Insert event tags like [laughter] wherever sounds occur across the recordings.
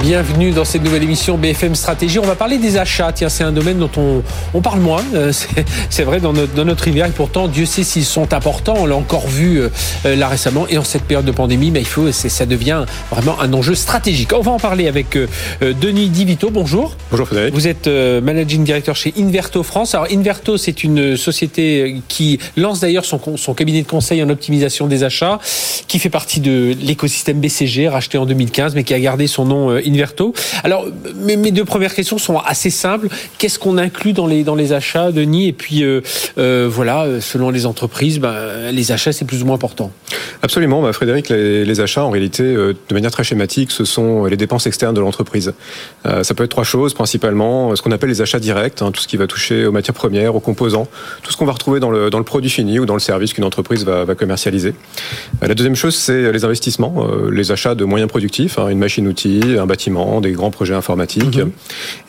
Bienvenue dans cette nouvelle émission BFM Stratégie. On va parler des achats. Tiens, c'est un domaine dont on, on parle moins. Euh, [laughs] c'est vrai dans notre, dans notre univers. Et pourtant, Dieu sait s'ils sont importants. On l'a encore vu euh, euh, là récemment. Et en cette période de pandémie, mais il faut, ça devient vraiment un enjeu stratégique. On va en parler avec Denis Divito. Bonjour. Bonjour Frédéric. Vous êtes managing director chez Inverto France. Alors Inverto, c'est une société qui lance d'ailleurs son, son cabinet de conseil en optimisation des achats, qui fait partie de l'écosystème BCG, racheté en 2015, mais qui a gardé son nom Inverto. Alors, mes, deux premières questions sont assez simples. Qu'est-ce qu'on inclut dans les, dans les achats, Denis? Et puis, euh, euh, voilà, selon les entreprises, ben, les achats, c'est plus ou moins important. Absolument, bah, Frédéric, les, achats, en réalité, euh, de manière très schématique, ce sont les dépenses externes de l'entreprise. ça peut être trois choses, principalement ce qu'on appelle les achats directs, hein, tout ce qui va toucher aux matières premières, aux composants, tout ce qu'on va retrouver dans le, produit fini ou dans le service qu'une entreprise va, va commercialiser. la deuxième chose, c'est les investissements, les achats de moyens productifs, hein, une machine-outil, un bâtiment, des grands projets informatiques. Mhm.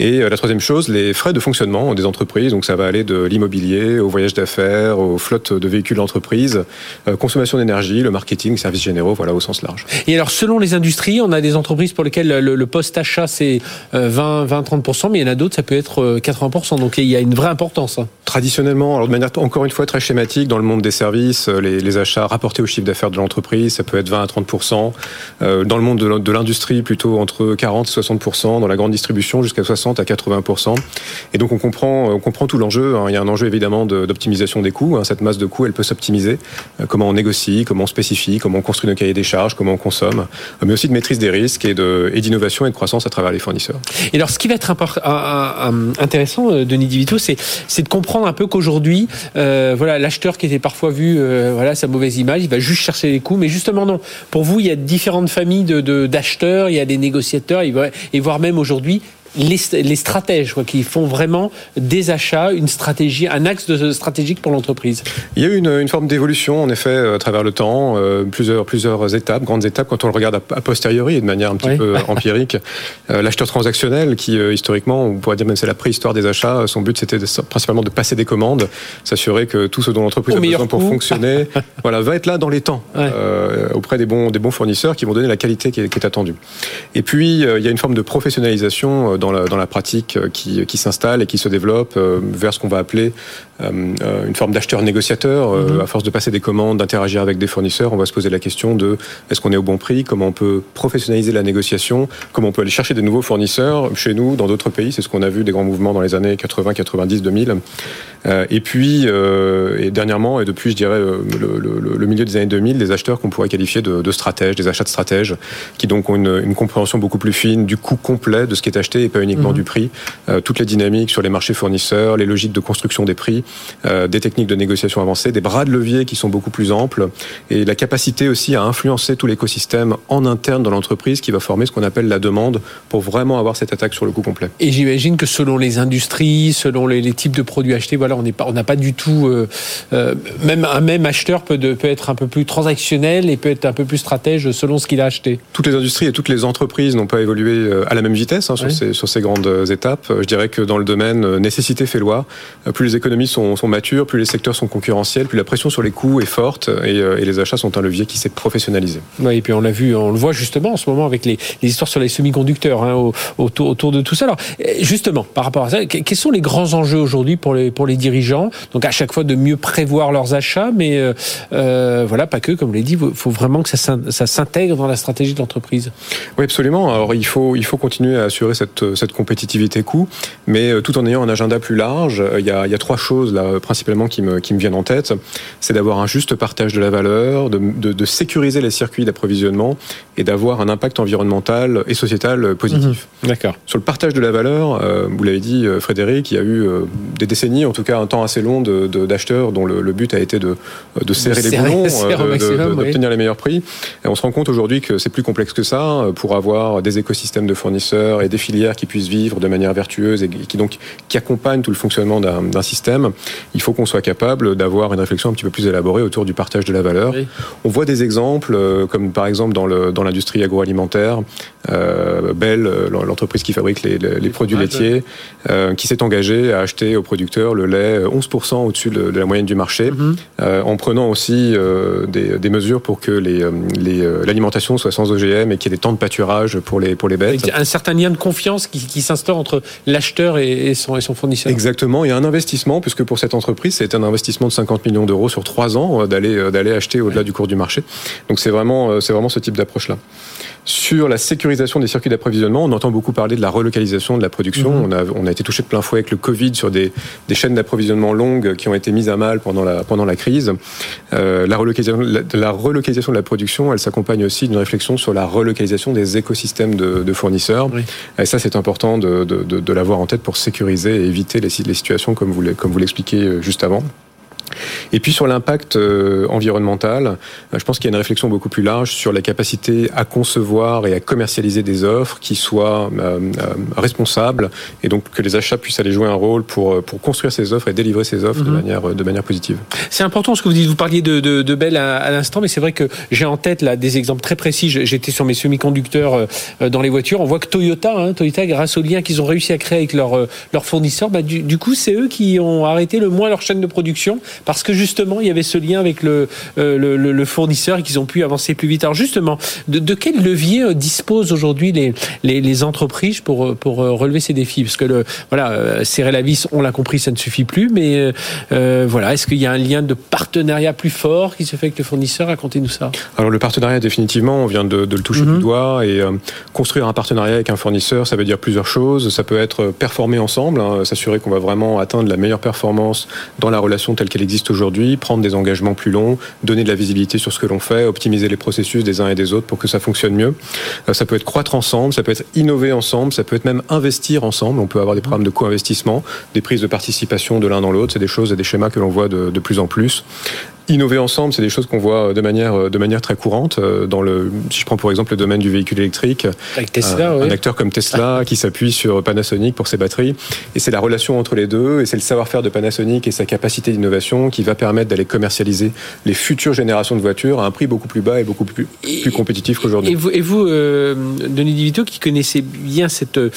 Et euh, la troisième chose, les frais de fonctionnement des entreprises. Donc ça va aller de l'immobilier au voyage d'affaires, aux flottes de véhicules d'entreprise, euh, consommation d'énergie, le marketing, services généraux, voilà au sens large. Et alors selon les industries, on a des entreprises pour lesquelles le, post-achat c'est 20, 20, 30%, mais il y en a d'autres, ça peut être 80%. Euh, Donc il y a une vraie importance. Hein. Traditionnellement, alors de manière encore une fois très schématique, dans le monde des services, les, les achats rapportés au chiffre d'affaires de l'entreprise, ça peut être 20 à 30%. dans le monde de l'industrie, plutôt entre 40 60%, dans la grande distribution jusqu'à 60 à 80%. Et donc on comprend, on comprend tout l'enjeu. Hein. Il y a un enjeu évidemment d'optimisation des coûts. Hein. Cette masse de coûts, elle peut s'optimiser. Euh, comment on négocie, comment on spécifie, comment on construit nos cahiers des charges, comment on consomme, euh, mais aussi de maîtrise des risques et d'innovation et, de croissance à travers les fournisseurs. Et alors ce qui va être intéressant, euh, Denis Divito, c'est de comprendre un peu qu'aujourd'hui, voilà, l'acheteur qui était parfois vu, voilà, sa mauvaise image, il va juste chercher les coûts, mais justement non. Pour vous, il y a différentes familles d'acheteurs, il y a des négociateurs, et voire même aujourd'hui les, stratèges quoi, qui font vraiment des achats, une stratégie, un axe de, stratégique pour l'entreprise Il y a eu une, forme d'évolution, en effet, euh, à travers le temps, euh, plusieurs, plusieurs étapes, grandes étapes, quand on le regarde a, posteriori et de manière un petit peu [laughs] empirique. Euh, l'acheteur transactionnel, qui historiquement, on pourrait dire même c'est la préhistoire des achats, son but c'était principalement de passer des commandes, s'assurer que tout ce dont l'entreprise a besoin pour fonctionner [laughs] voilà, va être là dans les temps, auprès des bons, des bons fournisseurs qui vont donner la qualité qui est, qui est attendue. Et puis, il y a une forme de professionnalisation dans la, dans la pratique euh, qui, qui s'installe et qui se développe euh, vers ce qu'on va appeler euh, une forme d'acheteur-négociateur. Mhm. À force de passer des commandes, d'interagir avec des fournisseurs, on va se poser la question de est-ce qu'on est au bon prix, comment on peut professionnaliser la négociation, comment on peut aller chercher des nouveaux fournisseurs chez nous, dans d'autres pays? C'est ce qu'on a vu des grands mouvements dans les années 80, 90, 2000. Et puis, et dernièrement, et depuis, je dirais, le, milieu des années 2000, des acheteurs qu'on pourrait qualifier de, de, stratèges, des achats de stratèges, qui donc ont une, une compréhension beaucoup plus fine du coût complet de ce qui est acheté pas uniquement mhm. du prix. Euh, toutes les dynamiques sur les marchés fournisseurs, les logiques de construction des prix, euh, des techniques de négociation avancées, des bras de levier qui sont beaucoup plus amples et la capacité aussi à influencer tout l'écosystème en interne dans l'entreprise qui va former ce qu'on appelle la demande pour vraiment avoir cette attaque sur le coût complet. Et j'imagine que selon les industries, selon les, types de produits achetés, voilà, on n'est pas, on n'a pas du tout, euh, même un même acheteur peut, peut être un peu plus transactionnel et peut être un peu plus stratège selon ce qu'il a acheté. Toutes les industries et toutes les entreprises n'ont pas évolué à la même vitesse hein, sur, ces, sur ces grandes étapes. Je dirais que dans le domaine euh, nécessité fait loi, euh, plus les économies sont, sont, matures, plus les secteurs sont concurrentiels, plus la pression sur les coûts est forte et, euh, et les achats sont un levier qui s'est professionnalisé. Oui, et puis on l'a vu, on le voit justement en ce moment avec les, les histoires sur les semi-conducteurs hein, autour, autour, de tout ça. Alors justement, par rapport à ça, quels sont les grands enjeux aujourd'hui pour les, pour les dirigeants? Donc à chaque fois de mieux prévoir leurs achats, mais euh, voilà, pas que, comme vous l'avez dit, il faut vraiment que ça, ça s'intègre dans la stratégie de l'entreprise. Oui, absolument. Alors il faut, il faut continuer à assurer cette cette compétitivité coût, mais euh, tout en ayant un agenda plus large. Euh, il y a, il y a trois choses là principalement qui me, qui me viennent en tête. C'est d'avoir un juste partage de la valeur, de, de, de sécuriser les circuits d'approvisionnement et d'avoir un impact environnemental et sociétal positif. Mhm. D'accord. Sur le partage de la valeur, euh, vous l'avez dit, Frédéric, il y a eu des décennies, en tout cas un temps assez long d'acheteurs dont le, le, but a été de, de serrer, les boulons, d'obtenir les meilleurs prix. Et on se rend compte aujourd'hui que c'est plus complexe que ça pour avoir des écosystèmes de fournisseurs et des filières qui puissent vivre de manière vertueuse et qui donc qui accompagne tout le fonctionnement d'un système, il faut qu'on soit capable d'avoir une réflexion un petit peu plus élaborée autour du partage de la valeur. On voit des exemples, euh, comme par exemple dans l'industrie dans agroalimentaire, euh, Bell, l'entreprise qui fabrique les, les produits laitiers, euh, qui s'est engagée à acheter aux producteurs le lait est 11% au-dessus de, la moyenne du marché, mhm. en prenant aussi des, mesures pour que l'alimentation soit sans OGM et qu'il y ait des temps de pâturage pour les, pour les bêtes. Un certain lien de confiance qui, s'instaure entre l'acheteur et, son, et son fournisseur. Exactement, il y a un investissement, puisque pour cette entreprise, c'est un investissement de 50 millions d'euros sur trois ans d'aller d'aller acheter au-delà du cours du marché. Donc c'est vraiment, c'est vraiment ce type d'approche-là. Sur la sécurisation des circuits d'approvisionnement, on entend beaucoup parler de la relocalisation de la production. Mhm. on, a, on, a, été touché de plein fouet avec le Covid sur des, des chaînes d'approvisionnement longues qui ont été mises à mal pendant la, pendant la crise. Euh, la, relocalisation, la, relocalisation de la production, elle s'accompagne aussi d'une réflexion sur la relocalisation des écosystèmes de, de fournisseurs. Et ça, c'est important de, de, de l'avoir en tête pour sécuriser et éviter les, les situations comme vous, l'expliquez euh, juste avant. Et puis sur l'impact euh, environnemental, euh, je pense qu'il y a une réflexion beaucoup plus large sur la capacité à concevoir et à commercialiser des offres qui soient euh, responsables et donc que les achats puissent aller jouer un rôle pour, pour construire ces offres et délivrer ces offres de, mhm. manière, de manière positive. C'est important ce que vous dites. Vous parliez de, de, de Bell à, l'instant, mais c'est vrai que j'ai en tête là des exemples très précis. J'étais sur mes semi-conducteurs dans les voitures. On voit que Toyota, hein, Toyota, grâce au lien qu'ils ont réussi à créer avec leurs leur fournisseurs, bah, du, du coup, c'est eux qui ont arrêté le moins leur chaîne de production parce que justement, il y avait ce lien avec le, euh, le, fournisseur et qu'ils ont pu avancer plus vite. Alors justement, de, quel levier euh, disposent aujourd'hui les, les, entreprises pour, euh, pour relever ces défis? Parce que le, voilà, serrer la vis, on l'a compris, ça ne suffit plus, mais voilà, est-ce qu'il y a un lien de partenariat plus fort qui se fait avec le fournisseur? Racontez-nous ça. Alors le partenariat, définitivement, on vient de, le toucher du mhm. doigt et construire un partenariat avec un fournisseur, ça veut dire plusieurs choses. Ça peut être performer ensemble, hein, s'assurer qu'on va vraiment atteindre la meilleure performance dans la relation telle qu'elle existe aujourd'hui, prendre des engagements plus longs, donner de la visibilité sur ce que l'on fait, optimiser les processus des uns et des autres pour que ça fonctionne mieux. Euh, ça peut être croître ensemble, ça peut être innover ensemble, ça peut être même investir ensemble. On peut avoir des programmes de co-investissement, des prises de participation de l'un dans l'autre. C'est des choses et des schémas que l'on voit de, de plus en plus innover ensemble, c'est des choses qu'on voit de manière de manière très courante euh, dans le. Si je prends pour exemple le domaine du véhicule électrique, Avec Tesla, un acteur comme Tesla [laughs] qui s'appuie sur Panasonic pour ses batteries, et c'est la relation entre les deux, et c'est le savoir-faire de Panasonic et sa capacité d'innovation qui va permettre d'aller commercialiser les futures générations de voitures à un prix beaucoup plus bas et beaucoup plus, plus compétitif qu'aujourd'hui. Et vous, et vous euh, Denis Divito, qui connaissez bien cette, euh,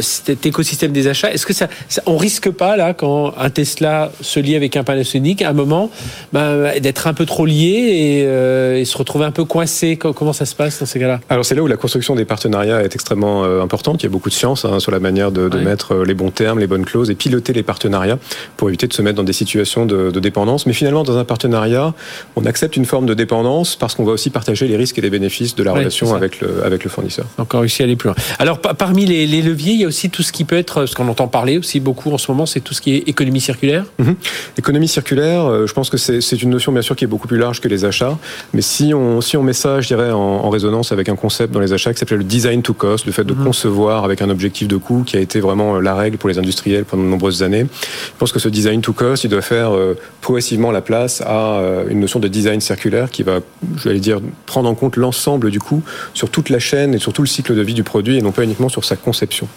cet écosystème des achats, est-ce que ça, ça, on risque pas là quand un Tesla se lie avec un Panasonic à un moment, ben, d'être un peu trop lié euh, et, se retrouver un peu coincé Comment ça se passe dans ces cas-là? Alors c'est là où la construction des partenariats est extrêmement euh, importante. Il y a beaucoup de science hein, sur la manière de, mettre euh, les bons termes, les bonnes clauses et piloter les partenariats pour éviter de se mettre dans des situations de, dépendance. Mais finalement, dans un partenariat, on accepte une forme de dépendance parce qu'on va aussi partager les risques et les bénéfices de la relation avec le, avec le fournisseur. Encore réussi à aller plus loin. Alors parmi les, leviers, il y a aussi tout ce qui peut être, ce qu'on entend parler aussi beaucoup en ce moment, c'est tout ce qui est économie circulaire? Mhm. Économie circulaire, je pense que c'est une notion bien sûr qui est beaucoup plus large que les achats, mais si on, si on met ça, je dirais, en, résonance avec un concept dans les achats qui s'appelle le design to cost, le fait de mhm. concevoir avec un objectif de coût qui a été vraiment euh, la règle pour les industriels pendant de nombreuses années. Je pense que ce design to cost, il doit faire euh, progressivement la place à euh, une notion de design circulaire qui va, je vais dire, prendre en compte l'ensemble du coût sur toute la chaîne et sur tout le cycle de vie du produit et non pas uniquement sur sa conception.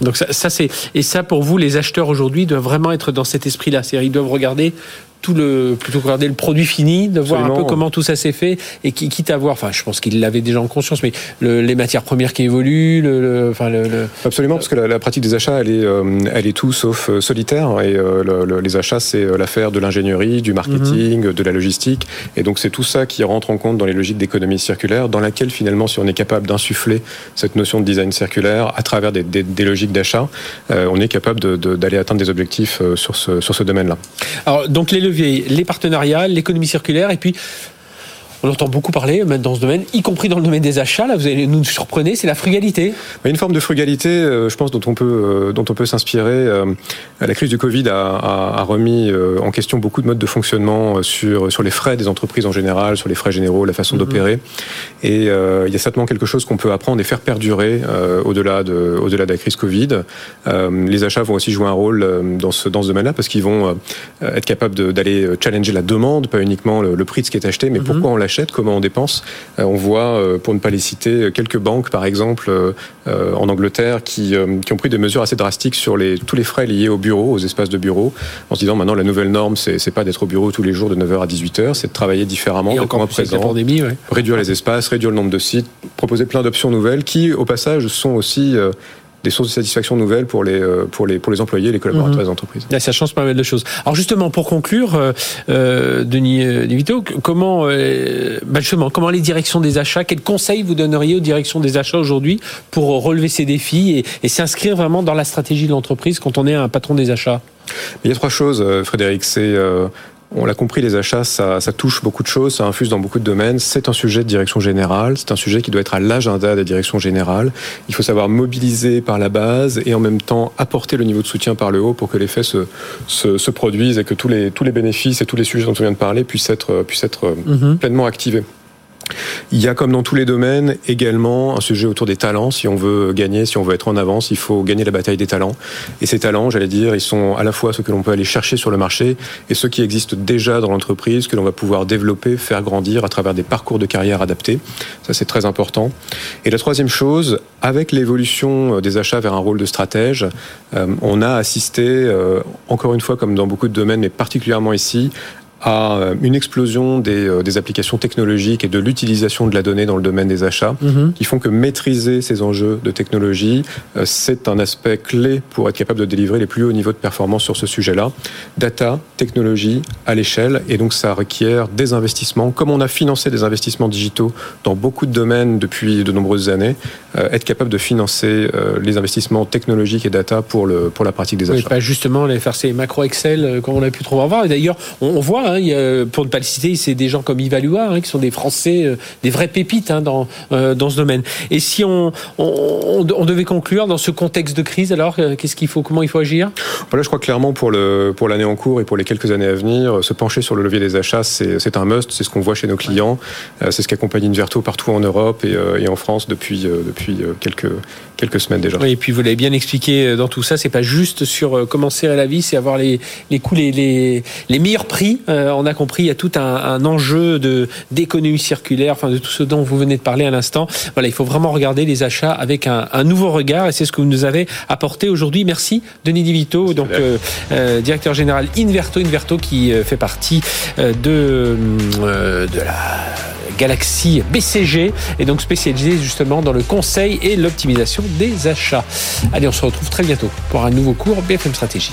Donc ça, ça c'est et ça pour vous les acheteurs aujourd'hui doivent vraiment être dans cet esprit-là, c'est-à-dire ils doivent regarder tout le plutôt que regarder le produit fini, de voir un peu comment tout ça s'est fait et qui quitte à voir. Enfin, je pense qu'il l'avait déjà en conscience, mais les matières premières qui évoluent, le, enfin le, absolument parce que la, pratique des achats, elle est, euh, elle est tout sauf euh, solitaire et euh, les achats, c'est l'affaire de l'ingénierie, du marketing, mhm. de la logistique, et donc c'est tout ça qui rentre en compte dans les logiques d'économie circulaire, dans laquelle finalement, si on est capable d'insuffler cette notion de design circulaire à travers des, des, logiques d'achat, on est capable d'aller de, atteindre des objectifs sur ce, sur ce domaine-là. Alors donc les les partenariats, l'économie circulaire, et puis on entend beaucoup parler dans ce domaine, y compris dans le domaine des achats. Là, vous allez nous surprenez, c'est la frugalité. Une forme de frugalité, euh, je pense, dont on peut, euh, dont on peut s'inspirer. Euh, la crise du Covid a, remis en question beaucoup de modes de fonctionnement sur sur les frais des entreprises en général, sur les frais généraux, la façon mhm. d'opérer. Et il y a certainement quelque chose qu'on peut apprendre et faire perdurer au-delà de au-delà de la crise Covid. les achats vont aussi jouer un rôle dans ce dans ce domaine-là parce qu'ils vont être capables d'aller challenger la demande, pas uniquement le, prix de ce qui est acheté, mais mhm. pourquoi on l'a comment on dépense. Euh, on voit, euh, pour ne pas les citer, quelques banques, par exemple, euh, en Angleterre, qui, qui ont pris des mesures assez drastiques sur les, tous les frais liés au bureau, aux espaces de bureau, en se disant maintenant la nouvelle norme, c'est pas d'être au bureau tous les jours de 9h à 18h, c'est de travailler différemment, d'être moins présent, pandémie, réduire les espaces, réduire le nombre de sites, proposer plein d'options nouvelles qui, au passage, sont aussi des sources de satisfaction nouvelles pour les, pour les, pour les employés et les collaborateurs mhm. des entreprises. ça change pas mal de choses. Alors justement, pour conclure, Denis Vito, comment, bah justement, comment les directions des achats, quels conseils vous donneriez aux directions des achats aujourd'hui pour relever ces défis et, et s'inscrire vraiment dans la stratégie de l'entreprise quand on est un patron des achats? Il y a trois choses, Frédéric. C'est on l'a compris, les achats, ça, touche beaucoup de choses, ça infuse dans beaucoup de domaines. C'est un sujet de direction générale, c'est un sujet qui doit être à l'agenda des directions générales. Il faut savoir mobiliser par la base et en même temps apporter le niveau de soutien par le haut pour que l'effet se, se, produise et que tous les, tous les bénéfices et tous les sujets dont on vient de parler puissent être, puissent être mhm. pleinement activés. Il y a, comme dans tous les domaines, également un sujet autour des talents. Si on veut gagner, si on veut être en avance, il faut gagner la bataille des talents. Et ces talents, j'allais dire, ils sont à la fois ceux que l'on peut aller chercher sur le marché et ceux qui existent déjà dans l'entreprise, que l'on va pouvoir développer, faire grandir à travers des parcours de carrière adaptés. Ça, c'est très important. Et la troisième chose, avec l'évolution des achats vers un rôle de stratège, euh, on a assisté, euh, encore une fois, comme dans beaucoup de domaines, mais particulièrement ici, à euh, une explosion des, euh, des, applications technologiques et de l'utilisation de la donnée dans le domaine des achats, mhm. qui font que maîtriser ces enjeux de technologie, euh, c'est un aspect clé pour être capable de délivrer les plus hauts niveaux de performance sur ce sujet-là. Data, technologie à l'échelle, et donc ça requiert des investissements. Comme on a financé des investissements digitaux dans beaucoup de domaines depuis de nombreuses années, être capable de financer les investissements technologiques et data pour, le, pour la pratique des achats. Oui, pas justement les faire ces macro Excel comme on a pu trop voir. Et d'ailleurs, on voit Hein, pour ne pas le citer, c'est des gens comme Ivalua hein, qui sont des Français, euh, des vrais pépites hein, dans, euh, dans ce domaine. Et si on, on, devait conclure dans ce contexte de crise, alors euh, qu'est-ce qu'il faut, comment il faut agir? Voilà, je crois clairement pour le pour l'année en cours et pour les quelques années à venir, se pencher sur le levier des achats, c'est un must, c'est ce qu'on voit chez nos clients, c'est ce qu'accompagne Inverto partout en Europe et, et en France depuis depuis quelques quelques semaines déjà. Oui, et puis vous l'avez bien expliqué dans tout ça, c'est pas juste sur comment serrer la vie, c'est avoir les les coûts les les, les meilleurs prix euh, on a compris, il y a tout un, enjeu de d'économie circulaire, enfin de tout ce dont vous venez de parler à l'instant. Voilà, il faut vraiment regarder les achats avec un, nouveau regard, et c'est ce que vous nous avez apporté aujourd'hui. Merci, Denis Divito, donc euh, euh, directeur général Inverto, Inverto qui fait partie de de la galaxie BCG et donc spécialisé justement dans le conseil et l'optimisation des achats. Allez, on se retrouve très bientôt pour un nouveau cours BFM Stratégie.